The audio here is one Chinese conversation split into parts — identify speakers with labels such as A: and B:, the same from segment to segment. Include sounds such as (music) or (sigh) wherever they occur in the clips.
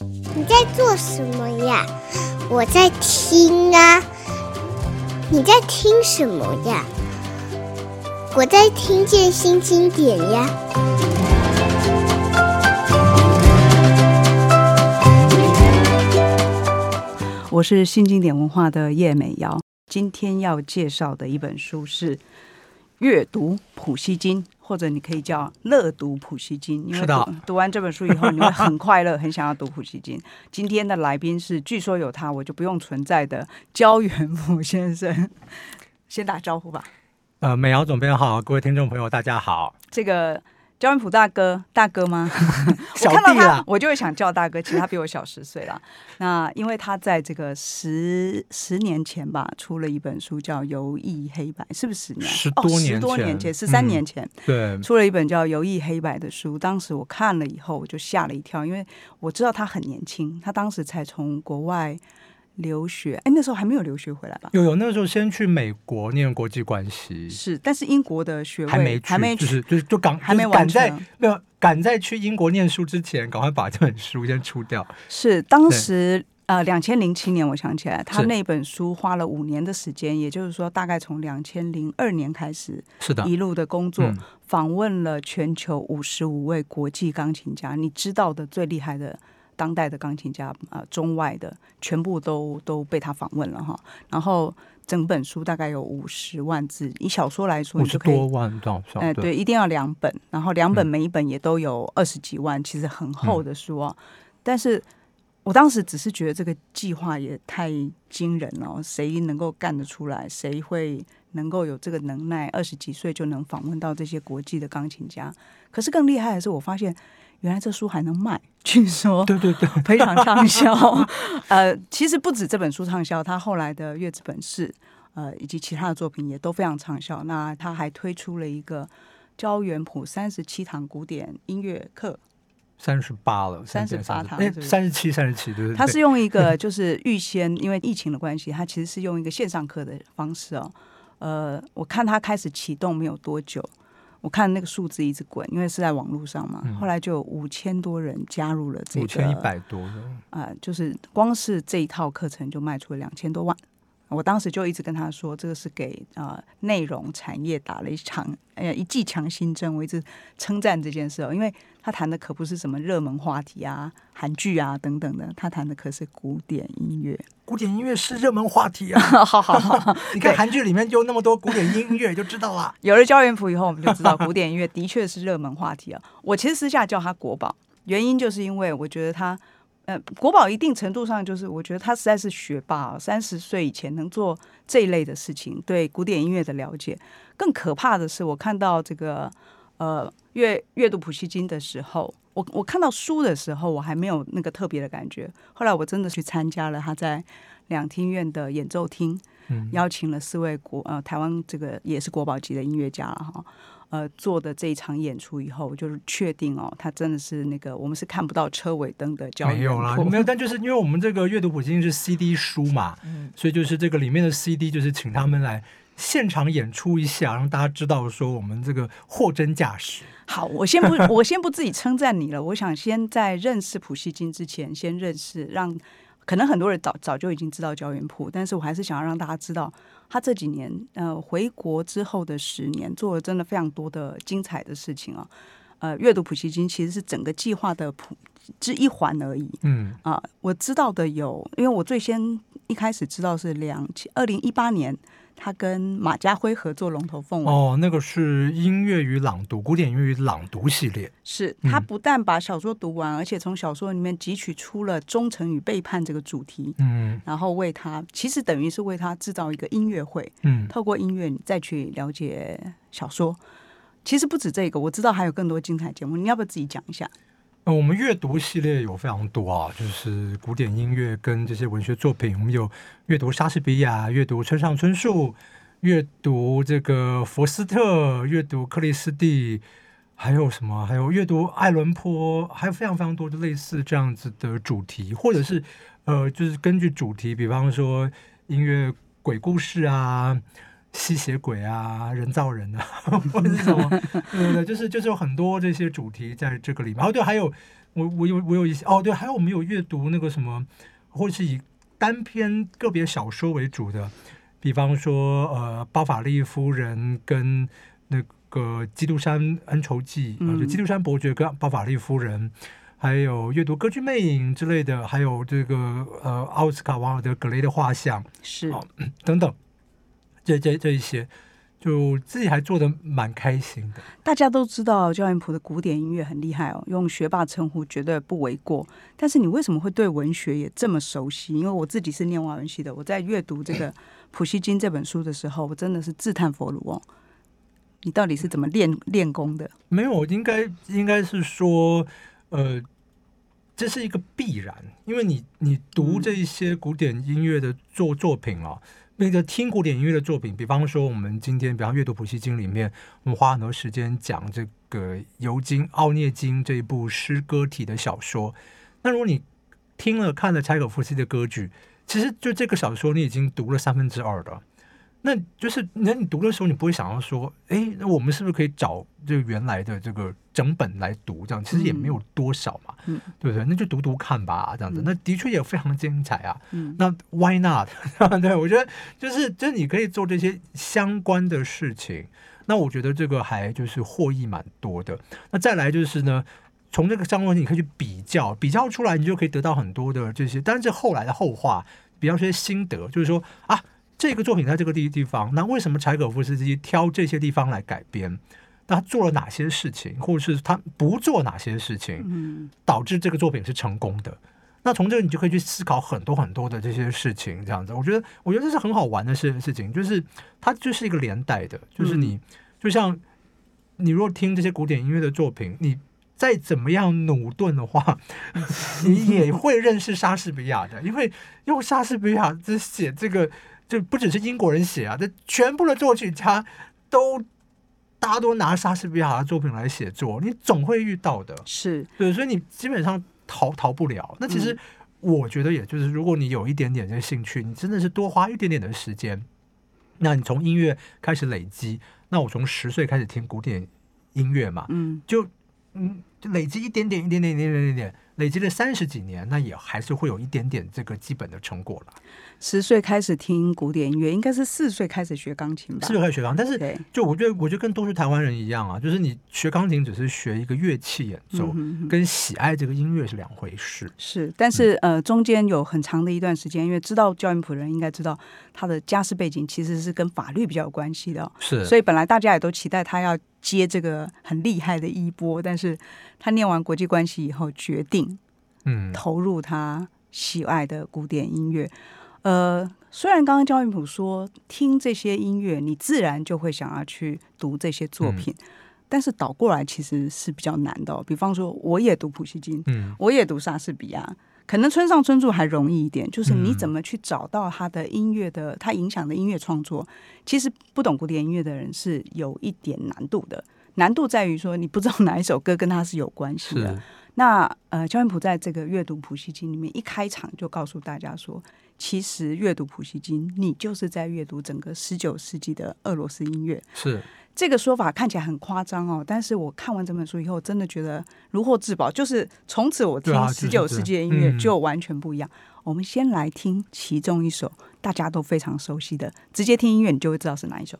A: 你在做什么呀？我在听啊。你在听什么呀？我在听见新经典呀。
B: 我是新经典文化的叶美瑶，今天要介绍的一本书是《阅读普希金》。或者你可以叫乐读普希金，因为
C: 读，
B: 读完这本书以后，你会很快乐，很想要读普希金。(laughs) 今天的来宾是据说有他我就不用存在的焦元溥先生，(laughs) 先打招呼吧。
C: 呃，美瑶总编好，各位听众朋友大家好。
B: 这个。焦元溥大哥，大哥吗？
C: 小 (laughs) 弟
B: 我看到他，我就会想叫大哥。其实他比我小十岁了。那因为他在这个十十年前吧，出了一本书叫《游艺黑白》，是不是十年？
C: 十多年前，
B: 哦、十多年前，十三年前，
C: 嗯、对，
B: 出了一本叫《游艺黑白》的书。当时我看了以后，我就吓了一跳，因为我知道他很年轻，他当时才从国外。留学哎，那时候还没有留学回来吧？
C: 有有，那个时候先去美国念国际关系，
B: 是，但是英国的学位
C: 还没还没就是就是就赶还没完赶在没有赶在去英国念书之前，赶快把这本书先出掉。
B: 是当时呃，两千零七年，我想起来，他那本书花了五年的时间，也就是说，大概从两千零二年开始，
C: 是的，
B: 一路的工作，访问了全球五十五位国际钢琴家，你知道的最厉害的。当代的钢琴家啊、呃，中外的全部都都被他访问了哈。然后整本书大概有五十万字，以小说来说，
C: 五十多万到少？
B: 哎、呃，对，一定要两本，然后两本每一本也都有二十几万，嗯、其实很厚的书啊。但是我当时只是觉得这个计划也太惊人了，谁能够干得出来？谁会能够有这个能耐？二十几岁就能访问到这些国际的钢琴家？可是更厉害的是，我发现。原来这书还能卖，据说对对 (laughs) 对，(laughs) 非常畅销。(laughs) 呃，其实不止这本书畅销，他后来的《月子本事》呃以及其他的作品也都非常畅销。那他还推出了一个教元谱三十七堂古典音乐课，
C: 三十八了，
B: 三十八堂，
C: 三十七，三十七，对对。
B: 他是用一个就是预先，因为疫情的关系，他其实是用一个线上课的方式哦。呃，我看他开始启动没有多久。我看那个数字一直滚，因为是在网络上嘛。后来就有五千多人加入了这个，五千
C: 一百多
B: 啊、呃，就是光是这一套课程就卖出了两千多万。我当时就一直跟他说，这个是给啊、呃、内容产业打了一场哎呀一剂强心针。我一直称赞这件事哦，因为他谈的可不是什么热门话题啊、韩剧啊等等的，他谈的可是古典音乐。
C: 古典音乐是热门话题啊！(laughs)
B: 好好好，(laughs)
C: 你看韩剧里面就那么多古典音乐，就知道了。
B: 有了教元谱以后，我们就知道古典音乐的确是热门话题啊。我其实私下叫他国宝，原因就是因为我觉得他。呃，国宝一定程度上就是，我觉得他实在是学霸，三十岁以前能做这一类的事情，对古典音乐的了解。更可怕的是，我看到这个呃阅阅读普希金的时候，我我看到书的时候，我还没有那个特别的感觉。后来我真的去参加了他在两厅院的演奏厅，嗯，邀请了四位国呃台湾这个也是国宝级的音乐家了哈。呃，做的这一场演出以后，就是确定哦，他真的是那个我们是看不到车尾灯的交。
C: 没有啦，没有，但就是因为我们这个阅读普希金是 CD 书嘛，嗯，所以就是这个里面的 CD 就是请他们来现场演出一下，让大家知道说我们这个货真价实。
B: 好，我先不，我先不自己称赞你了，我想先在认识普希金之前，先认识让。可能很多人早早就已经知道焦元溥，但是我还是想要让大家知道，他这几年呃回国之后的十年，做了真的非常多的精彩的事情啊。呃，阅读普希金其实是整个计划的普之一环而已。嗯啊，我知道的有，因为我最先一开始知道是两千二零一八年。他跟马家辉合作《龙头凤尾》
C: 哦，那个是音乐与朗读，古典音乐与朗读系列。
B: 是他不但把小说读完，嗯、而且从小说里面汲取出了忠诚与背叛这个主题。嗯，然后为他，其实等于是为他制造一个音乐会。嗯，透过音乐你再去了解小说。其实不止这个，我知道还有更多精彩节目，你要不要自己讲一下？
C: 呃，我们阅读系列有非常多啊，就是古典音乐跟这些文学作品，我们有阅读莎士比亚，阅读村上春树，阅读这个佛斯特，阅读克里斯蒂，还有什么？还有阅读爱伦坡，还有非常非常多的类似这样子的主题，或者是呃，就是根据主题，比方说音乐鬼故事啊。吸血鬼啊，人造人啊，(laughs) 或者是什么？对对对，就是就是有很多这些主题在这个里面。哦，对，还有我我有我有一些哦，对，还有我们有阅读那个什么，或者是以单篇个别小说为主的，比方说呃，包法利夫人跟那个基督山恩仇记，嗯、呃，就基督山伯爵跟包法利夫人，还有阅读歌剧魅影之类的，还有这个呃奥斯卡王尔德格雷的画像
B: 是、
C: 哦、等等，这这这一些。就自己还做的蛮开心的。
B: 大家都知道焦元溥的古典音乐很厉害哦，用学霸称呼绝对不为过。但是你为什么会对文学也这么熟悉？因为我自己是念外文系的，我在阅读这个《普希金》这本书的时候，我真的是自叹弗如哦。你到底是怎么练练功的？
C: 没有，应该应该是说，呃，这是一个必然，因为你你读这一些古典音乐的作作品啊。那个听古典音乐的作品，比方说我们今天，比方阅读《普希金》里面，我们花很多时间讲这个《尤金·奥涅金》这一部诗歌体的小说。那如果你听了看了柴可夫斯基的歌剧，其实就这个小说你已经读了三分之二了。那就是那你读的时候，你不会想要说，哎，那我们是不是可以找这个原来的这个整本来读？这样其实也没有多少嘛，嗯、对不对？那就读读看吧，这样子。嗯、那的确也非常精彩啊。嗯、那 Why not？(laughs) 对，我觉得就是就是你可以做这些相关的事情。那我觉得这个还就是获益蛮多的。那再来就是呢，从这个相关你可以去比较，比较出来你就可以得到很多的这些。但是这后来的后话，比较些心得，就是说啊。这个作品在这个地地方，那为什么柴可夫斯基挑这些地方来改编？那他做了哪些事情，或者是他不做哪些事情，导致这个作品是成功的？那从这个你就可以去思考很多很多的这些事情，这样子，我觉得，我觉得这是很好玩的事事情，就是它就是一个连带的，就是你就像你如果听这些古典音乐的作品，你再怎么样努顿的话，(laughs) 你也会认识莎士比亚的，因为用莎士比亚这写这个。就不只是英国人写啊，这全部的作曲家都大家都拿莎士比亚的作品来写作，你总会遇到的。
B: 是
C: 对，所以你基本上逃逃不了。那其实我觉得，也就是如果你有一点点的兴趣，你真的是多花一点点的时间，那你从音乐开始累积。那我从十岁开始听古典音乐嘛，嗯，就嗯，就累积一点点，一点点，一点点，一点点。累积了三十几年，那也还是会有一点点这个基本的成果了。
B: 十岁开始听古典音乐，应该是四岁开始学钢琴吧？
C: 四岁开始学钢，但是就我觉得，我觉得跟多数台湾人一样啊，就是你学钢琴只是学一个乐器演奏，嗯、哼哼跟喜爱这个音乐是两回事。
B: 是，但是、嗯、呃，中间有很长的一段时间，因为知道焦元溥人应该知道他的家世背景其实是跟法律比较有关系的、哦，
C: 是，
B: 所以本来大家也都期待他要接这个很厉害的衣钵，但是他念完国际关系以后决定。嗯，投入他喜爱的古典音乐。呃，虽然刚刚焦元溥说听这些音乐，你自然就会想要去读这些作品，嗯、但是倒过来其实是比较难的、哦。比方说，我也读普希金，嗯，我也读莎士比亚，可能村上春树还容易一点。就是你怎么去找到他的音乐的，他影响的音乐创作，其实不懂古典音乐的人是有一点难度的。难度在于说，你不知道哪一首歌跟他是有关系的。那呃，焦元溥在这个阅读普希金里面一开场就告诉大家说，其实阅读普希金，你就是在阅读整个十九世纪的俄罗斯音乐。
C: 是
B: 这个说法看起来很夸张哦，但是我看完这本书以后，真的觉得如获至宝。就是从此我听十九世纪的音乐就完全不一样。我们先来听其中一首大家都非常熟悉的，直接听音乐你就会知道是哪一首。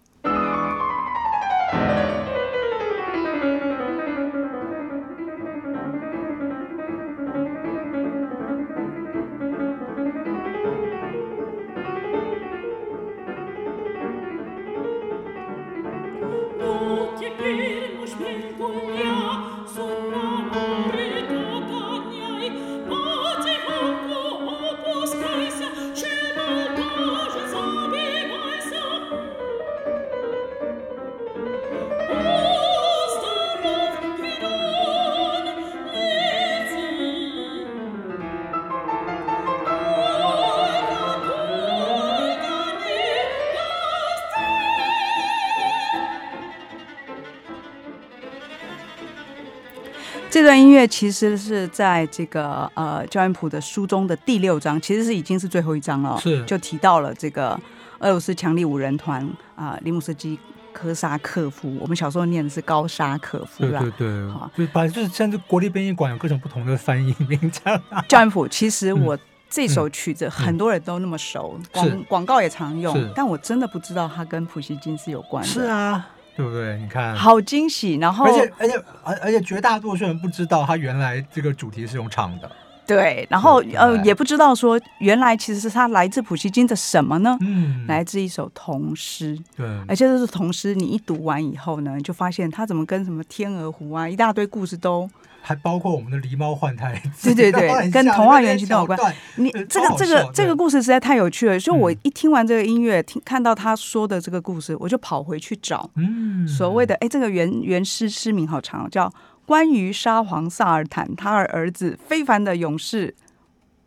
B: 这段音乐其实是在这个呃焦元溥的书中的第六章，其实是已经是最后一章了，
C: 是。
B: 就提到了这个俄罗斯强力五人团啊，呃，林姆斯基科沙克夫，我们小时候念的是高沙克夫，
C: 对对对，好。就反正就是现在国立编译馆有各种不同的翻译名称。
B: 焦元溥，其实我这首曲子很多人都那么熟，广、嗯、广告也常用，但我真的不知道它跟普希金是有关的。
C: 是啊。对不对？你看，
B: 好惊喜！然后，
C: 而且而且而而且绝大多数人不知道，他原来这个主题是用唱的。
B: 对，然后呃，也不知道说原来其实是他来自普希金的什么呢？
C: 嗯，
B: 来自一首童诗。
C: 对，
B: 而且这是童诗，你一读完以后呢，就发现他怎么跟什么天鹅湖啊，一大堆故事都。
C: 还包括我们的狸猫换太
B: 子，对对对，(laughs) 跟童话原型都有关。你这个这个这个故事实在太有趣了，所以我一听完这个音乐，听看到他说的这个故事，我就跑回去找。
C: 嗯，
B: 所谓的哎，这个原原诗诗名好长，叫《关于沙皇萨尔坦他儿子非凡的勇士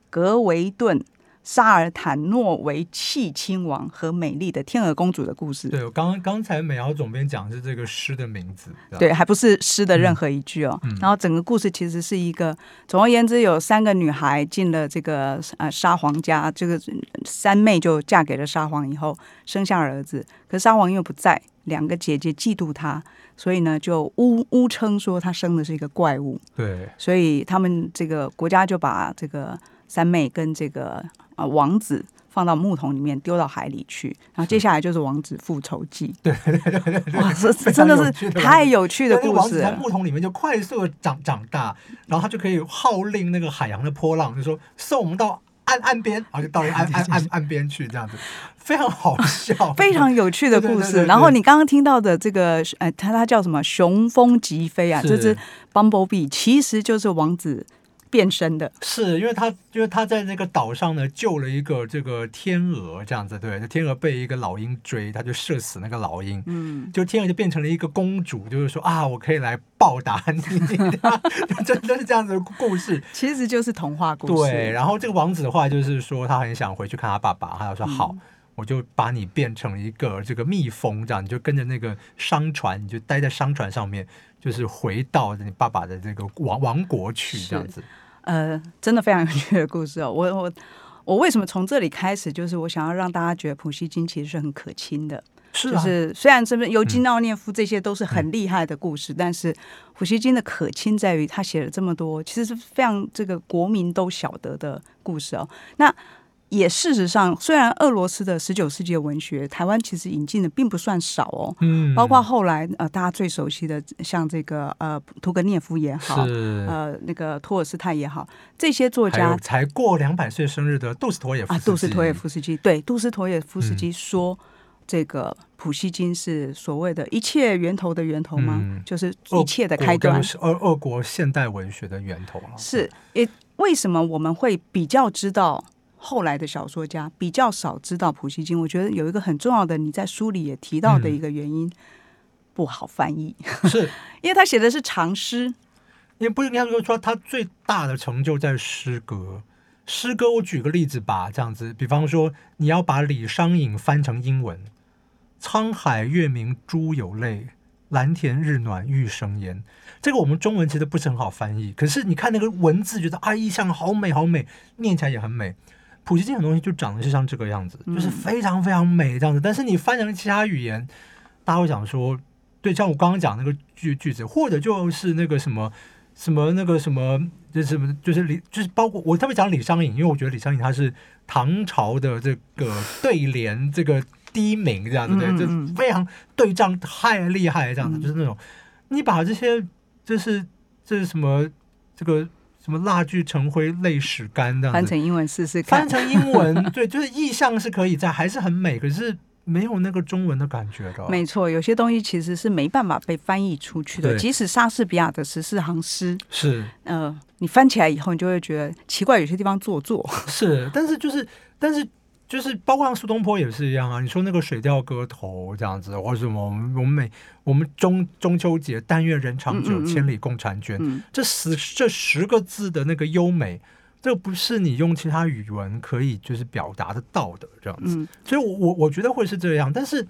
B: 格维顿》。沙尔坦诺维契亲王和美丽的天鹅公主的故事。
C: 对，我刚刚才美瑶总编讲的是这个诗的名字，
B: 对，还不是诗的任何一句哦。然后整个故事其实是一个，总而言之，有三个女孩进了这个呃沙皇家，这个三妹就嫁给了沙皇以后生下儿子，可是沙皇又不在，两个姐姐嫉妒她，所以呢就诬诬称说他生的是一个怪物。
C: 对，
B: 所以他们这个国家就把这个三妹跟这个。啊，王子放到木桶里面丢到海里去，然后 (laughs) 接下来就是王子复仇记。
C: 对对对对对，
B: 哇，这 (laughs) 真的是太有趣的故事。
C: 王子在木桶里面就快速的长长大，然后他就可以号令那个海洋的波浪，就说送我们到岸岸边，然后就到岸岸岸岸边去，这样子非常好笑，(laughs)
B: 非常有趣的故事。然后你刚刚听到的这个，呃，他他叫什么？雄风疾飞啊，这只 Bumblebee 其实就是王子。变身的。
C: 是因为他，因为他在那个岛上呢，救了一个这个天鹅，这样子对，那天鹅被一个老鹰追，他就射死那个老鹰，
B: 嗯，
C: 就天鹅就变成了一个公主，就是说啊，我可以来报答你，(laughs) 真的是这样子的故事，
B: 其实就是童话故
C: 事。对，然后这个王子的话就是说，他很想回去看他爸爸，他就说好，嗯、我就把你变成一个这个蜜蜂，这样你就跟着那个商船，你就待在商船上面。就是回到你爸爸的这个王王国去，这样子。
B: 呃，真的非常有趣的故事哦。我我我为什么从这里开始？就是我想要让大家觉得普希金其实是很可亲的。
C: 是、啊，
B: 就是虽然这边尤金奥涅夫这些都是很厉害的故事，嗯、但是普希金的可亲在于他写了这么多，其实是非常这个国民都晓得的故事哦。那。也事实上，虽然俄罗斯的十九世纪的文学，台湾其实引进的并不算少哦。
C: 嗯，
B: 包括后来呃，大家最熟悉的像这个呃，屠格涅夫也好，
C: 是
B: 呃，那个托尔斯泰也好，这些作家
C: 才过两百岁生日的杜斯妥也夫斯基，啊，
B: 杜斯妥也夫斯基对，杜斯妥也夫斯基说，嗯、这个普希金是所谓的一切源头的源头吗？
C: 嗯、
B: 就是一切的开端，
C: 是俄俄国现代文学的源头
B: 是，也为什么我们会比较知道？后来的小说家比较少知道普希金，我觉得有一个很重要的，你在书里也提到的一个原因，嗯、不好翻译，
C: 是。(laughs)
B: 因为他写的是长诗，
C: 也不应该说说他最大的成就在诗歌。诗歌，我举个例子吧，这样子，比方说你要把李商隐翻成英文，“沧海月明珠有泪，蓝田日暖玉生烟”，这个我们中文其实不是很好翻译，可是你看那个文字，觉得啊，意象好美好美，念起来也很美。普希金的东西就长得是像这个样子，就是非常非常美这样子。但是你翻成其他语言，大家会想说，对，像我刚刚讲那个句句子，或者就是那个什么什么那个什么，就是什么，就是李，就是包括我特别讲李商隐，因为我觉得李商隐他是唐朝的这个对联这个第一名这样子，对，就非常对仗太厉害这样子，就是那种你把这些，就是这是什么这个。什么蜡炬成灰泪始干这样，
B: 翻成英文试试看。
C: 翻成英文，(laughs) 对，就是意象是可以在，还是很美，可是没有那个中文的感觉的。
B: 没错，有些东西其实是没办法被翻译出去的。即使莎士比亚的十四行诗，
C: 是，
B: 呃，你翻起来以后，你就会觉得奇怪，有些地方做作。
C: 是，但是就是，但是。就是包括像苏东坡也是一样啊，你说那个《水调歌头》这样子，或者什么我们我们每我们中中秋节“但愿人长久，千里共婵娟”，
B: 嗯嗯嗯、
C: 这十这十个字的那个优美，这不是你用其他语文可以就是表达得到的这样子。
B: 嗯、
C: 所以我，我我我觉得会是这样，但是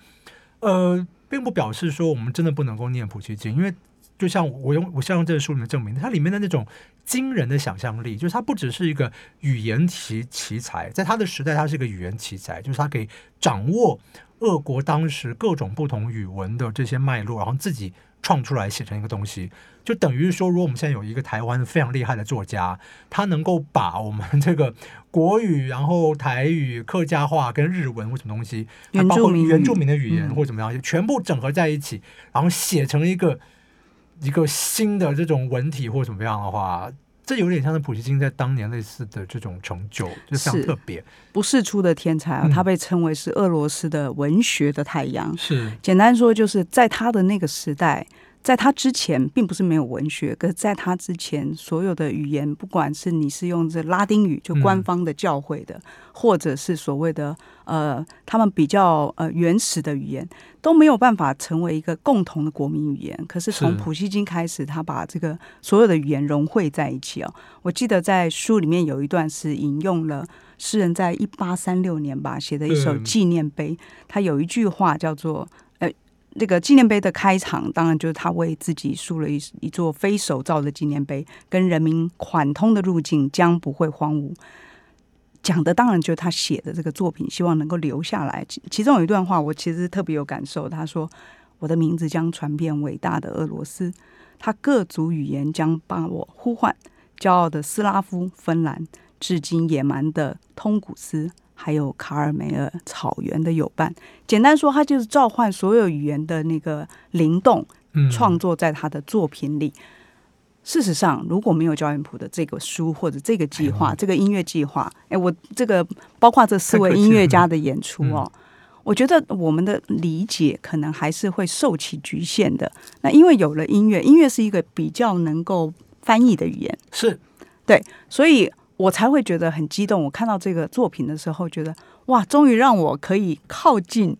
C: 呃，并不表示说我们真的不能够念普希金，因为就像我用我像用这个书里面证明，它里面的那种惊人的想象力，就是它不只是一个语言奇奇才，在他的时代，他是一个语言奇才，就是他可以掌握俄国当时各种不同语文的这些脉络，然后自己创出来写成一个东西，就等于说，如果我们现在有一个台湾非常厉害的作家，他能够把我们这个国语、然后台语、客家话跟日文或什么东西，包括原住民的语言或怎么样，全部整合在一起，然后写成一个。一个新的这种文体或怎么样的话，这有点像是普希金在当年类似的这种成就，就非常特别。
B: 不世出的天才啊，嗯、他被称为是俄罗斯的文学的太阳。
C: 是，
B: 简单说就是在他的那个时代。在他之前，并不是没有文学，可是在他之前，所有的语言，不管是你是用这拉丁语，就官方的教会的，嗯、或者是所谓的呃，他们比较呃原始的语言，都没有办法成为一个共同的国民语言。可是从普希金开始，他把这个所有的语言融汇在一起哦。我记得在书里面有一段是引用了诗人在一八三六年吧写的一首纪念碑，嗯、他有一句话叫做。这个纪念碑的开场，当然就是他为自己筑了一一座非手造的纪念碑，跟人民款通的路径将不会荒芜。讲的当然就是他写的这个作品，希望能够留下来。其中有一段话，我其实特别有感受。他说：“我的名字将传遍伟大的俄罗斯，他各族语言将把我呼唤，骄傲的斯拉夫、芬兰，至今野蛮的通古斯。”还有卡尔梅尔草原的友伴，简单说，他就是召唤所有语言的那个灵动，创作在他的作品里。嗯、事实上，如果没有焦元溥的这个书或者这个计划，这个音乐计划，哎，我这个包括这四位音乐家的演出哦，嗯、我觉得我们的理解可能还是会受其局限的。那因为有了音乐，音乐是一个比较能够翻译的语言，
C: 是
B: 对，所以。我才会觉得很激动。我看到这个作品的时候，觉得哇，终于让我可以靠近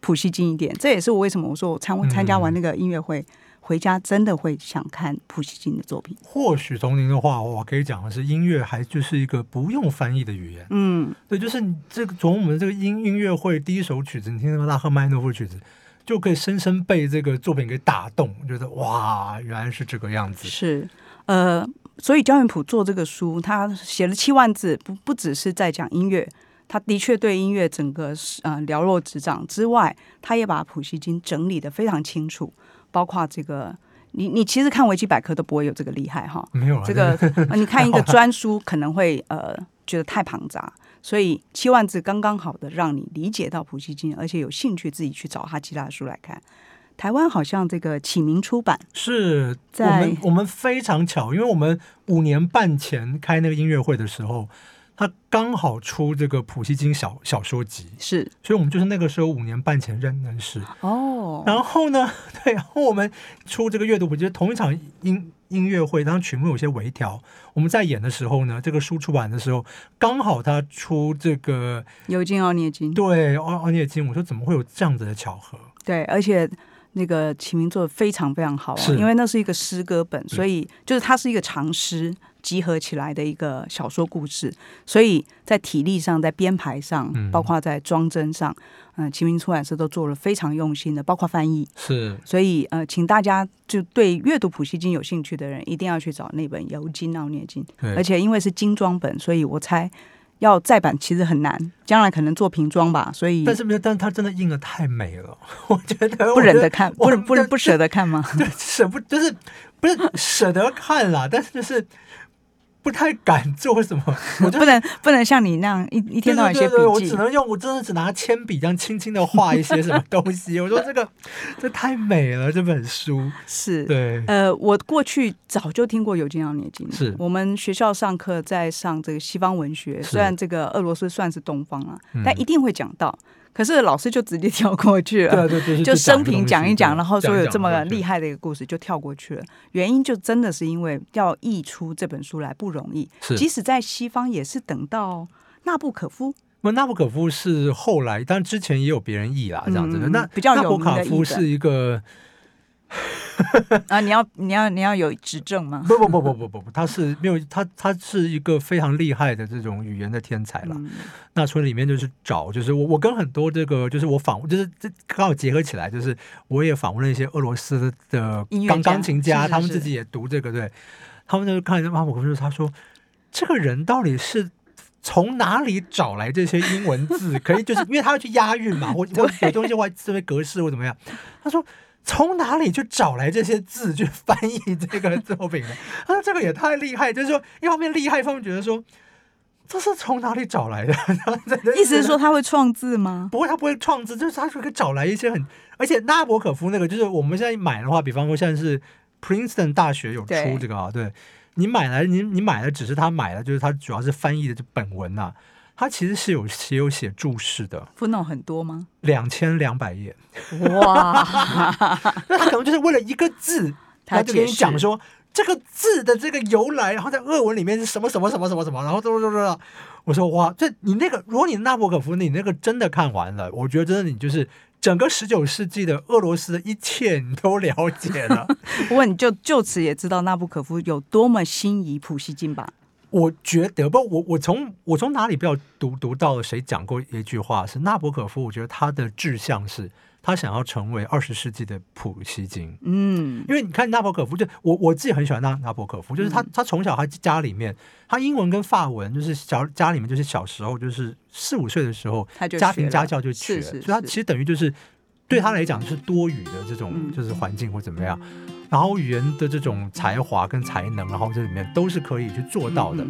B: 普希金一点。这也是我为什么我说我参参加完那个音乐会，嗯、回家真的会想看普希金的作品。
C: 或许从您的话，我可以讲的是，音乐还就是一个不用翻译的语言。嗯，对，就是这个从我们这个音音乐会第一首曲子，你听那个拉赫曼诺夫曲子，就可以深深被这个作品给打动，觉得哇，原来是这个样子。
B: 是，呃。所以焦元溥做这个书，他写了七万字，不不只是在讲音乐，他的确对音乐整个呃了若指掌之外，他也把普希金整理的非常清楚，包括这个你你其实看维基百科都不会有这个厉害哈，(laughs)
C: 没有
B: 啊这个你看一个专书可能会呃觉得太庞杂，所以七万字刚刚好的让你理解到普希金，而且有兴趣自己去找他其他的书来看。台湾好像这个启明出版
C: 是在我们我们非常巧，因为我们五年半前开那个音乐会的时候，他刚好出这个普希金小小说集，
B: 是，
C: 所以我们就是那个时候五年半前认认识
B: 哦。
C: 然后呢，(laughs) 对，然后我们出这个阅读，我觉得同一场音音乐会，当曲目有些微调，我们在演的时候呢，这个书出版的时候，刚好他出这个
B: 尤金奥涅金，
C: 对奥奥涅金，我说怎么会有这样子的巧合？
B: 对，而且。那个启明做的非常非常好，啊因为那是一个诗歌本，所以就是它是一个长诗集合起来的一个小说故事，所以在体力上、在编排上，包括在装帧上，嗯，启明出版社都做了非常用心的，包括翻译
C: 是，
B: 所以呃，请大家就对阅读普希金有兴趣的人，一定要去找那本《尤金奥涅金》，而且因为是精装本，所以我猜。要再版其实很难，将来可能做瓶装吧，所以。
C: 但是没有，但是它真的印的太美了，(laughs) (laughs) 我觉得
B: 不忍得看，不不不舍得看吗？
C: 对，舍不就是不是舍得看啦，但是就是。不太敢做什么，(laughs) 我
B: 不能不能像你那样一一天到晚写笔记。
C: 我只能用，我真的只拿铅笔这样轻轻的画一些什么东西。(laughs) 我说这个这太美了，这本书
B: 是
C: 对。
B: 呃，我过去早就听过尤金奥涅金，
C: 是
B: 我们学校上课在上这个西方文学，虽然这个俄罗斯算是东方啊，但一定会讲到。可是老师就直接跳过去了，
C: 对对对，
B: 就 (laughs) 生平讲一讲，然后说有这么厉害的一个故事就跳过去了。原因就真的是因为要译出这本书来不容易，即使在西方也是等到纳布可夫。
C: 那纳布可夫是后来，但之前也有别人译啦，这样子的。那
B: 比较
C: 纳布可夫是一个
B: 啊，你要你要你要有执政吗？
C: 不不不不不不不，他是没有他他是一个非常厉害的这种语言的天才了。嗯、那村里面就是找，就是我我跟很多这个就是我访问，就是这刚好结合起来，就是我也访问了一些俄罗斯的钢钢琴家，他们自己也读这个，对，他们就看纳博科夫，他说这个人到底是。从哪里找来这些英文字？可以就是因为他要去押韵嘛，或者 (laughs) 有东西或这些格式或怎么样？他说从哪里去找来这些字去翻译这个作品呢？他 (laughs) 说这个也太厉害，就是说一方面厉害，一方面觉得说这是从哪里找来的？(laughs)
B: 意思是说他会创字吗？
C: 不会，他不会创字，就是他可以找来一些很，而且纳博可夫那个就是我们现在买的话，比方说现在是 Princeton 大学有出这个啊，对。你买来，你你买的只是他买的，就是他主要是翻译的这本文呐、啊，他其实是有写有写注释的。
B: footnote 很多吗？
C: 两千两百页。
B: 哇！(laughs)
C: 那他可能就是为了一个字，他就跟你讲说这个字的这个由来，然后在俄文里面是什么什么什么什么什么，然后都都都。我说哇，这你那个，如果你纳博可夫，你那个真的看完了，我觉得真的你就是。整个十九世纪的俄罗斯的一切你都了解了，(laughs)
B: 不过你就就此也知道纳博可夫有多么心仪普希金吧？
C: 我觉得不，我我从我从哪里不知道读读到了谁讲过一句话是纳博可夫，我觉得他的志向是。他想要成为二十世纪的普希金，嗯，因为你看纳博可夫，就我我自己很喜欢纳纳博可夫，就是他他从小他家里面，他英文跟法文就是小家里面就是小时候就是四五岁的时候，家庭家教就学，所以他其实等于就是对他来讲是多语的这种就是环境或怎么样，然后语言的这种才华跟才能，然后这里面都是可以去做到的。